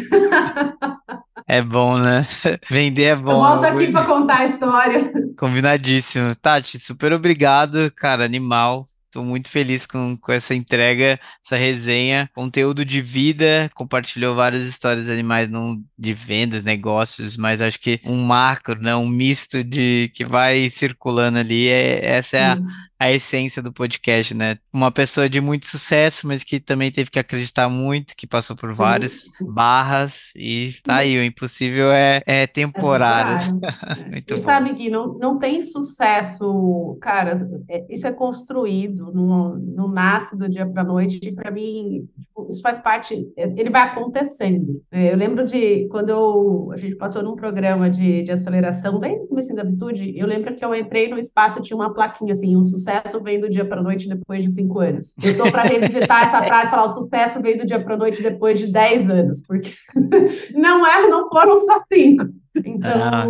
É bom, né? Vender é bom. Eu volto aqui para contar a história. Combinadíssimo. Tati, super obrigado, cara, animal. Estou muito feliz com, com essa entrega, essa resenha, conteúdo de vida, compartilhou várias histórias de animais, não de vendas, negócios, mas acho que um macro, né, um misto de que vai circulando ali, é, essa é a, a essência do podcast, né? Uma pessoa de muito sucesso, mas que também teve que acreditar muito, que passou por várias barras e tá aí, o impossível é, é temporário. É muito e sabe que não, não tem sucesso, cara, é, isso é construído, não, não nasce do dia para noite, e para mim, tipo, isso faz parte, é, ele vai acontecendo. Eu lembro de quando eu, a gente passou num programa de, de aceleração, bem no começo da habitude, eu lembro que eu entrei no espaço, tinha uma plaquinha assim, um sucesso sucesso vem do dia para noite depois de cinco anos. Eu estou para revisitar essa frase e falar: o sucesso vem do dia para noite depois de dez anos, porque não é, não foram só cinco. Então. Ah,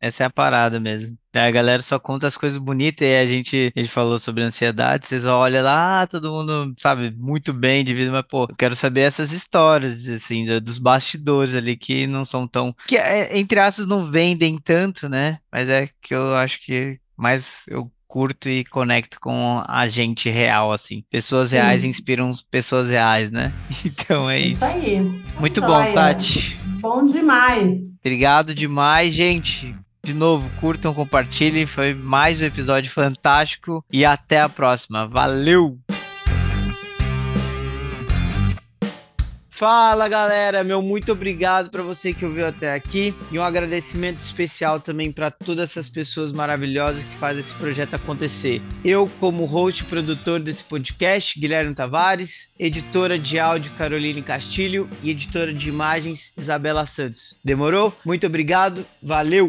essa é a parada mesmo. A galera só conta as coisas bonitas e a gente, a gente falou sobre ansiedade. Vocês olham lá, ah, todo mundo sabe muito bem de vida, mas pô, eu quero saber essas histórias, assim, dos bastidores ali que não são tão. que, é, entre aspas, não vendem tanto, né? Mas é que eu acho que mais eu curto e conecto com a gente real, assim. Pessoas reais Sim. inspiram pessoas reais, né? Então é isso. Isso aí. Muito bom, Tati. Bom demais. Obrigado demais, gente. De novo, curtam, compartilhem. Foi mais um episódio fantástico. E até a próxima. Valeu! Fala galera, meu muito obrigado para você que ouviu até aqui e um agradecimento especial também para todas essas pessoas maravilhosas que fazem esse projeto acontecer. Eu, como host e produtor desse podcast, Guilherme Tavares, editora de áudio Caroline Castilho e editora de imagens Isabela Santos. Demorou? Muito obrigado, valeu!